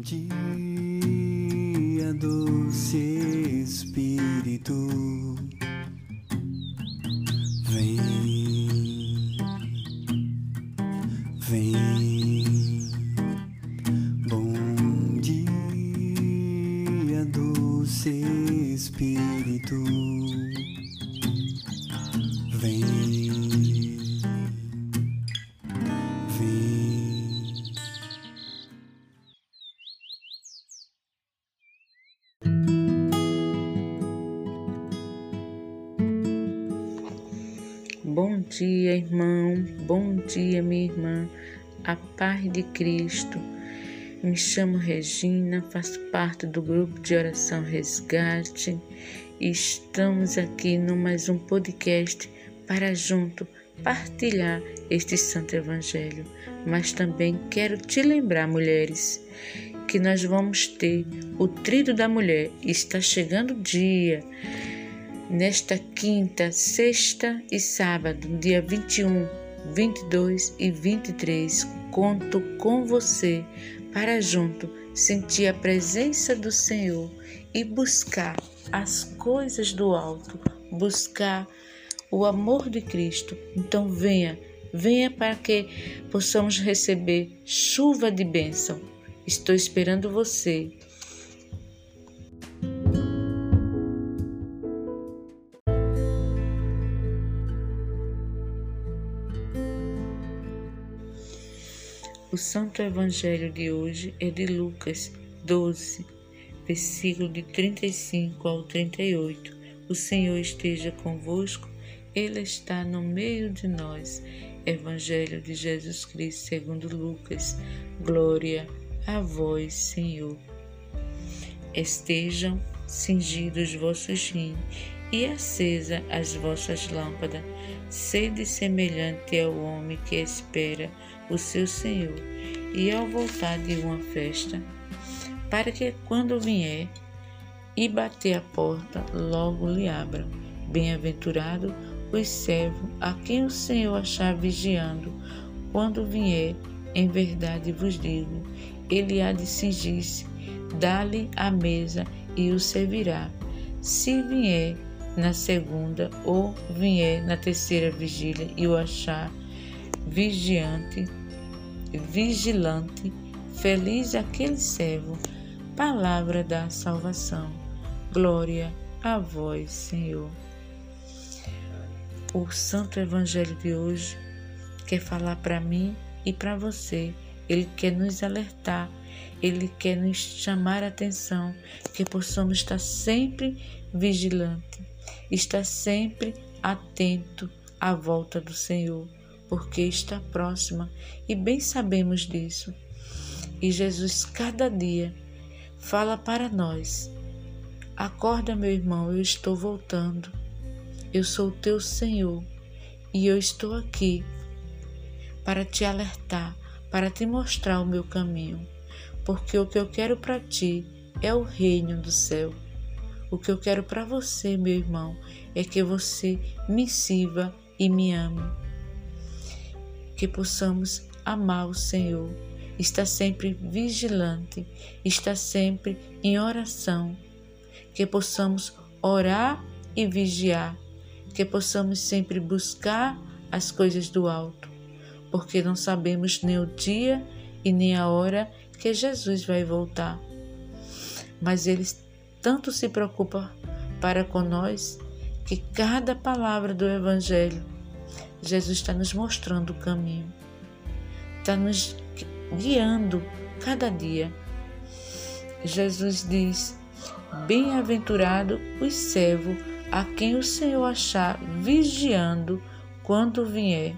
dia, doce Espírito, Bom dia, irmão. Bom dia, minha irmã. A paz de Cristo. Me chamo Regina, faço parte do grupo de oração Resgate e estamos aqui no mais um podcast para junto partilhar este santo evangelho. Mas também quero te lembrar, mulheres, que nós vamos ter o Trido da Mulher. Está chegando o dia nesta quinta, sexta e sábado, dia 21, 22 e 23, conto com você para junto sentir a presença do Senhor e buscar as coisas do alto, buscar o amor de Cristo. Então venha, venha para que possamos receber chuva de bênção. Estou esperando você. Santo Evangelho de hoje é de Lucas 12, versículo de 35 ao 38. O Senhor esteja convosco, Ele está no meio de nós. Evangelho de Jesus Cristo segundo Lucas. Glória a vós, Senhor. Estejam cingidos vossos rins e acesa as vossas lâmpadas. Sede semelhante ao homem que espera o seu Senhor, e ao voltar de uma festa, para que quando vier e bater a porta, logo lhe abram. Bem-aventurado os servos a quem o Senhor achar vigiando, quando vier, em verdade vos digo, ele há de cingir-se, dá-lhe a mesa e o servirá. Se vier na segunda ou vier na terceira vigília e o achar vigiante, vigilante, feliz aquele servo. Palavra da salvação. Glória a vós, Senhor. O Santo Evangelho de hoje quer falar para mim e para você. Ele quer nos alertar, ele quer nos chamar a atenção, que possamos estar sempre vigilante, estar sempre atento à volta do Senhor porque está próxima e bem sabemos disso. E Jesus, cada dia, fala para nós: Acorda, meu irmão, eu estou voltando. Eu sou teu Senhor e eu estou aqui para te alertar, para te mostrar o meu caminho, porque o que eu quero para ti é o reino do céu. O que eu quero para você, meu irmão, é que você me sirva e me ame que possamos amar o Senhor, estar sempre vigilante, estar sempre em oração, que possamos orar e vigiar, que possamos sempre buscar as coisas do alto, porque não sabemos nem o dia e nem a hora que Jesus vai voltar. Mas Ele tanto se preocupa para com nós que cada palavra do Evangelho Jesus está nos mostrando o caminho, está nos guiando cada dia. Jesus diz: Bem-aventurado os servos a quem o Senhor achar vigiando quando vier.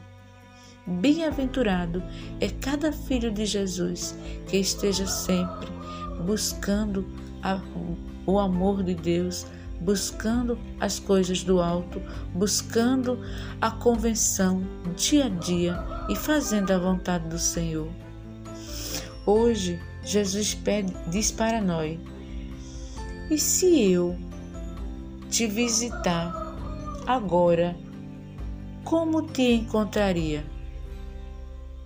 Bem-aventurado é cada filho de Jesus que esteja sempre buscando a, o amor de Deus, buscando as coisas do alto, buscando a convenção dia a dia e fazendo a vontade do Senhor. Hoje, Jesus pede, diz para nós: E se eu te visitar agora, como te encontraria?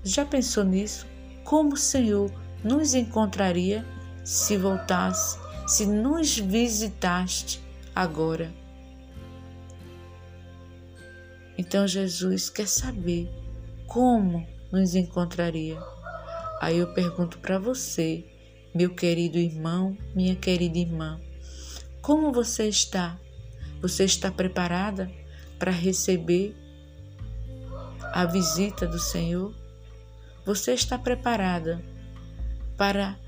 Já pensou nisso? Como o Senhor nos encontraria se voltasse, se nos visitaste agora. Então Jesus quer saber como nos encontraria. Aí eu pergunto para você, meu querido irmão, minha querida irmã, como você está? Você está preparada para receber a visita do Senhor? Você está preparada para,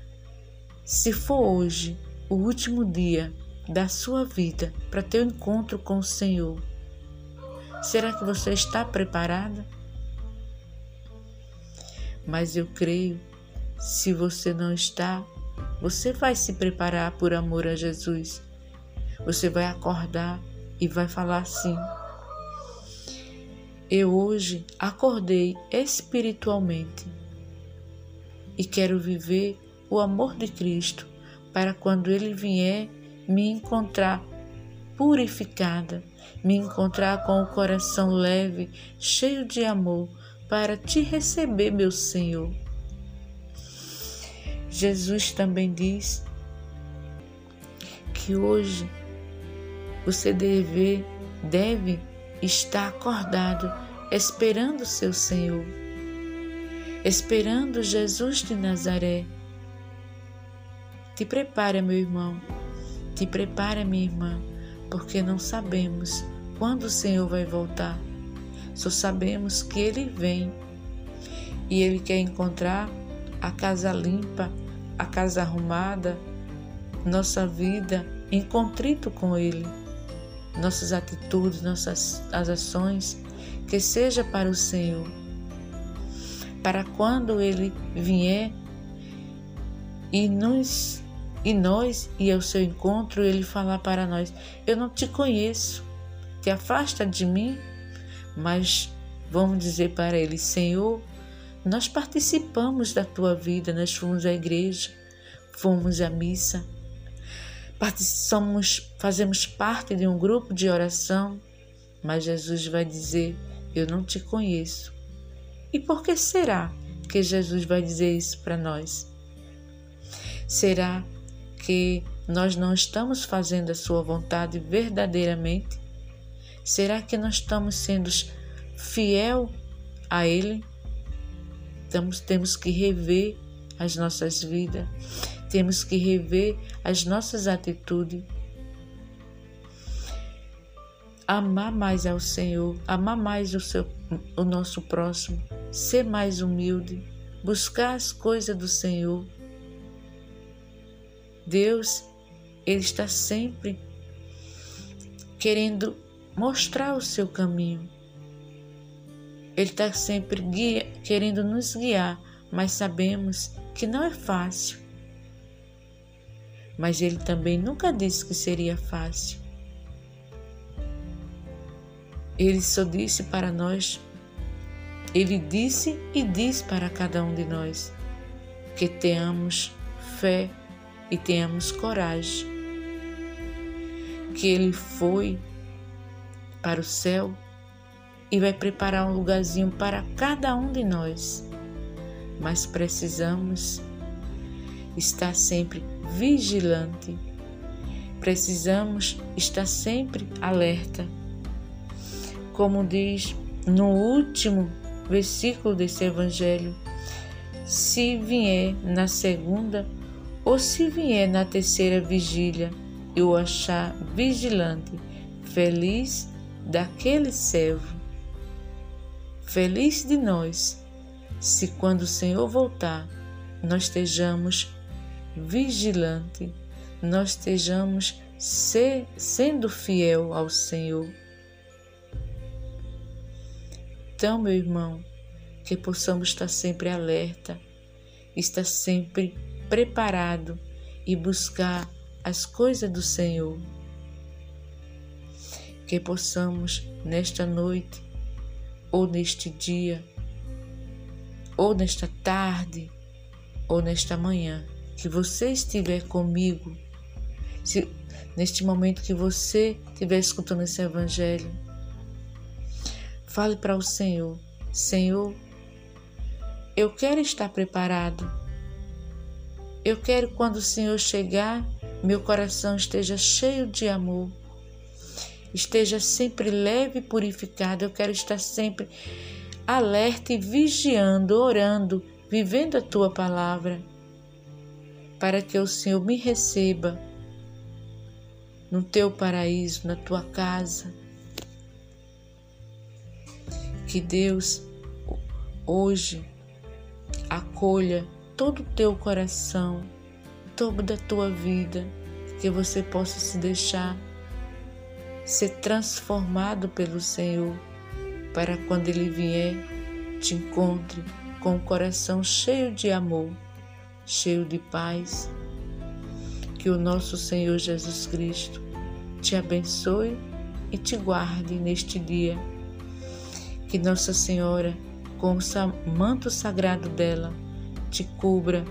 se for hoje, o último dia da sua vida, para um encontro com o Senhor? Será que você está preparada? Mas eu creio, se você não está, você vai se preparar por amor a Jesus. Você vai acordar e vai falar assim: Eu hoje acordei espiritualmente e quero viver o amor de Cristo para quando Ele vier me encontrar purificada, me encontrar com o coração leve, cheio de amor, para te receber, meu Senhor. Jesus também diz que hoje você deve, deve estar acordado, esperando seu Senhor, esperando Jesus de Nazaré. Te prepara, meu irmão, te prepara, minha irmã porque não sabemos quando o Senhor vai voltar. Só sabemos que Ele vem e Ele quer encontrar a casa limpa, a casa arrumada, nossa vida em contrito com Ele, nossas atitudes, nossas as ações, que seja para o Senhor. Para quando Ele vier e nos e nós ir ao seu encontro, ele falar para nós: Eu não te conheço, te afasta de mim. Mas vamos dizer para ele: Senhor, nós participamos da tua vida, nós fomos à igreja, fomos à missa, somos, fazemos parte de um grupo de oração, mas Jesus vai dizer: Eu não te conheço. E por que será que Jesus vai dizer isso para nós? Será que nós não estamos fazendo a Sua vontade verdadeiramente? Será que nós estamos sendo fiel a Ele? Estamos, temos que rever as nossas vidas, temos que rever as nossas atitudes. Amar mais ao Senhor, amar mais o, seu, o nosso próximo, ser mais humilde, buscar as coisas do Senhor Deus, Ele está sempre querendo mostrar o seu caminho. Ele está sempre guia, querendo nos guiar, mas sabemos que não é fácil. Mas Ele também nunca disse que seria fácil. Ele só disse para nós, Ele disse e diz para cada um de nós que tenhamos fé e tenhamos coragem. Que Ele foi para o céu e vai preparar um lugarzinho para cada um de nós, mas precisamos estar sempre vigilante, precisamos estar sempre alerta. Como diz no último versículo desse Evangelho, se vier na segunda ou se vier na terceira vigília e o achar vigilante, feliz daquele servo. Feliz de nós, se quando o Senhor voltar, nós estejamos vigilante, nós estejamos ser, sendo fiel ao Senhor. Então, meu irmão, que possamos estar sempre alerta, estar sempre preparado e buscar as coisas do Senhor. Que possamos nesta noite, ou neste dia, ou nesta tarde, ou nesta manhã, que você estiver comigo, se, neste momento que você estiver escutando esse Evangelho, fale para o Senhor: Senhor, eu quero estar preparado Eu quero quando o Senhor chegar, meu coração esteja cheio de amor, esteja sempre leve e purificado. Eu quero estar sempre alerta e vigiando, orando, vivendo a tua palavra, para que o Senhor me receba no teu paraíso, na tua casa. Que Deus hoje acolha todo o teu coração, toda a tua vida, que você possa se deixar ser transformado pelo Senhor, para quando Ele vier, te encontre com o coração cheio de amor, cheio de paz. Que o nosso Senhor Jesus Cristo te abençoe e te guarde neste dia. Que Nossa Senhora, com o manto sagrado dela, te cubra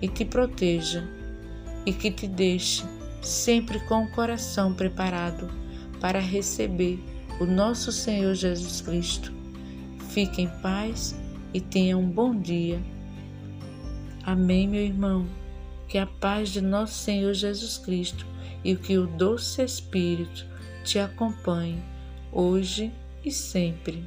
e te proteja e que te deixe sempre com o coração preparado para receber o nosso Senhor Jesus Cristo. Fique em paz e tenha um bom dia. Amém, meu irmão. Que a paz de nosso Senhor Jesus Cristo e que o doce Espírito te acompanhe hoje e sempre.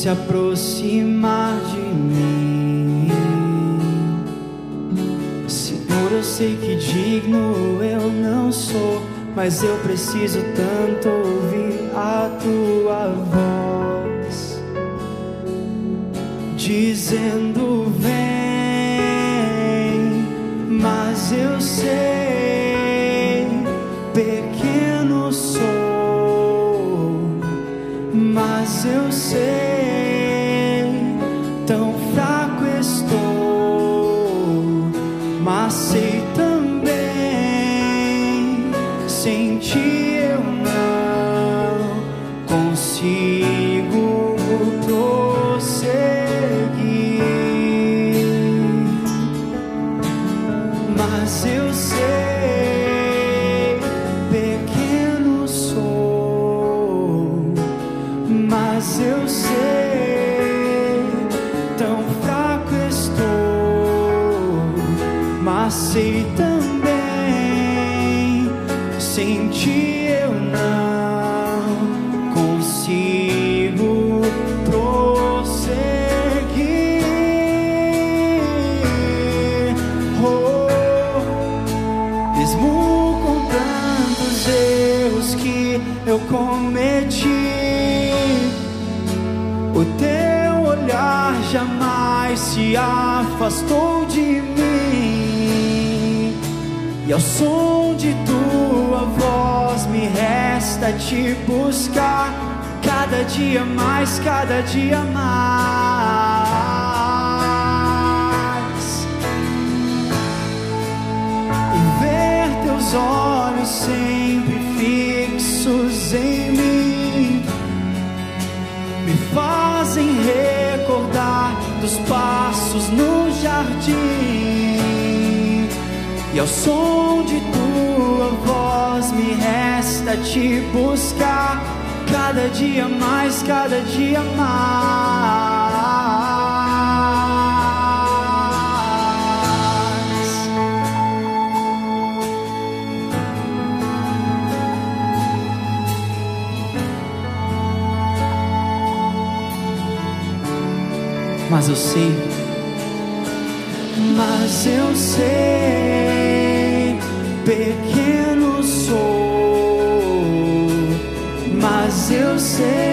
Se aproximar de mim. Senhor, eu sei que digno eu não sou, mas eu preciso tanto ouvir a tua voz, dizendo: Vem, mas eu sei. Mas eu cometi. O teu olhar jamais se afastou de mim. E ao som de tua voz me resta te buscar. Cada dia mais, cada dia mais. E ver teus olhos sempre fazem recordar dos passos no jardim. E ao som de tua voz me resta te buscar, cada dia mais, cada dia mais. Mas eu sei, mas eu sei, pequeno sou, mas eu sei,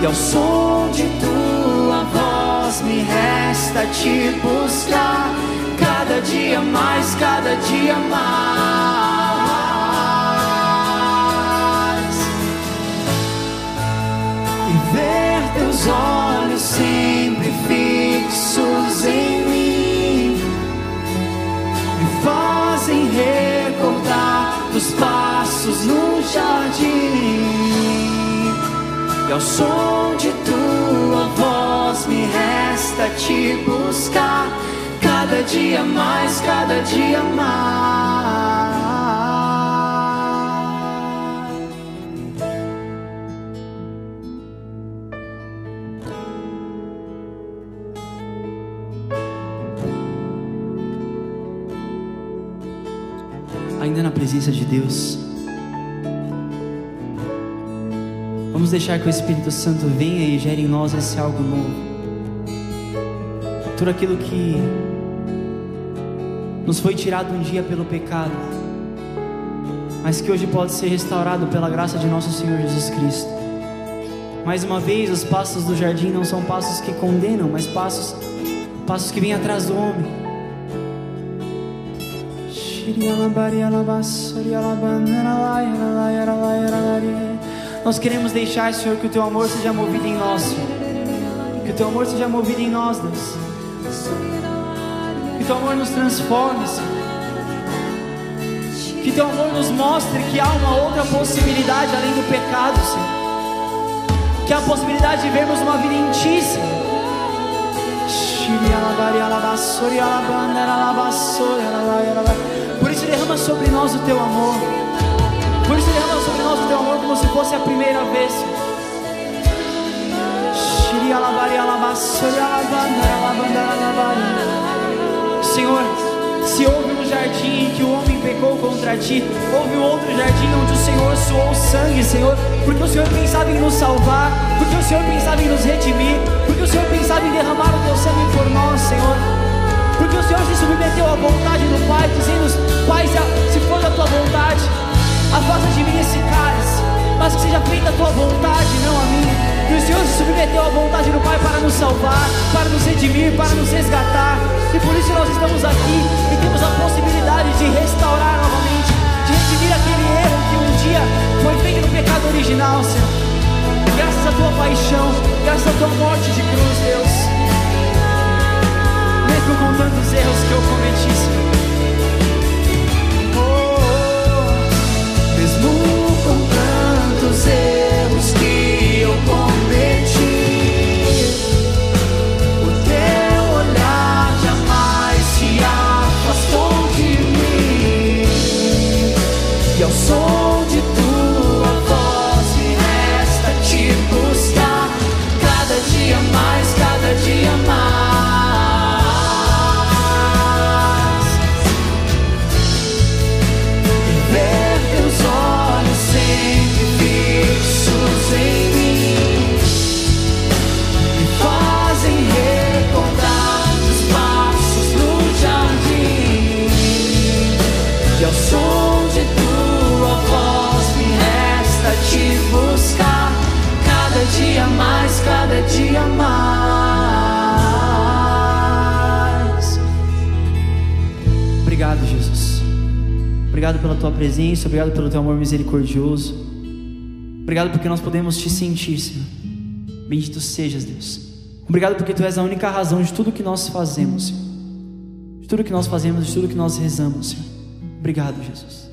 E ao som de tua voz me resta te buscar cada dia mais, cada dia mais. E ver teus olhos sempre fixos em mim me fazem recordar dos passos no jardim. E ao som de tua voz me resta te buscar cada dia mais, cada dia mais. Ainda na presença de Deus. Vamos deixar que o Espírito Santo venha e gere em nós esse algo novo. Tudo aquilo que nos foi tirado um dia pelo pecado, mas que hoje pode ser restaurado pela graça de nosso Senhor Jesus Cristo. Mais uma vez, os passos do jardim não são passos que condenam, mas passos, passos que vêm atrás do homem. Nós queremos deixar, Senhor, que o teu amor seja movido em nós, Senhor. Que o teu amor seja movido em nós, Deus. Que o teu amor nos transforme, Senhor. Que teu amor nos mostre que há uma outra possibilidade além do pecado, Senhor. Que há a possibilidade de vermos uma vida em Ti, Senhor. Por isso derrama sobre nós o teu amor. Isso derrama sobre nós o teu amor como se fosse a primeira vez. Senhor, se houve um jardim em que o homem pecou contra ti, houve um outro jardim onde o Senhor suou sangue, Senhor, porque o Senhor pensava em nos salvar, porque o Senhor pensava em nos redimir, porque o Senhor pensava em derramar o teu sangue por nós, Senhor. Porque o Senhor se submeteu à vontade do Pai, dizendo: Pai, se for da tua vontade, afasta de mim esse cálice, mas que seja feita a tua vontade, não a minha. E o Senhor se submeteu à vontade do Pai para nos salvar, para nos redimir, para nos resgatar. E por isso nós estamos aqui e temos a possibilidade de restaurar novamente, de redimir aquele erro que um dia foi feito no pecado original, Senhor. Graças à tua paixão, graças à tua morte de cruz, Deus. Mesmo com tantos erros que eu cometi, Senhor. Te buscar cada dia mais, cada dia mais. Obrigado, Jesus. Obrigado pela tua presença, obrigado pelo teu amor misericordioso. Obrigado porque nós podemos te sentir, Senhor. Bendito sejas, Deus. Obrigado porque tu és a única razão de tudo que nós fazemos, Senhor. De tudo que nós fazemos, de tudo que nós rezamos, Senhor. Obrigado, Jesus.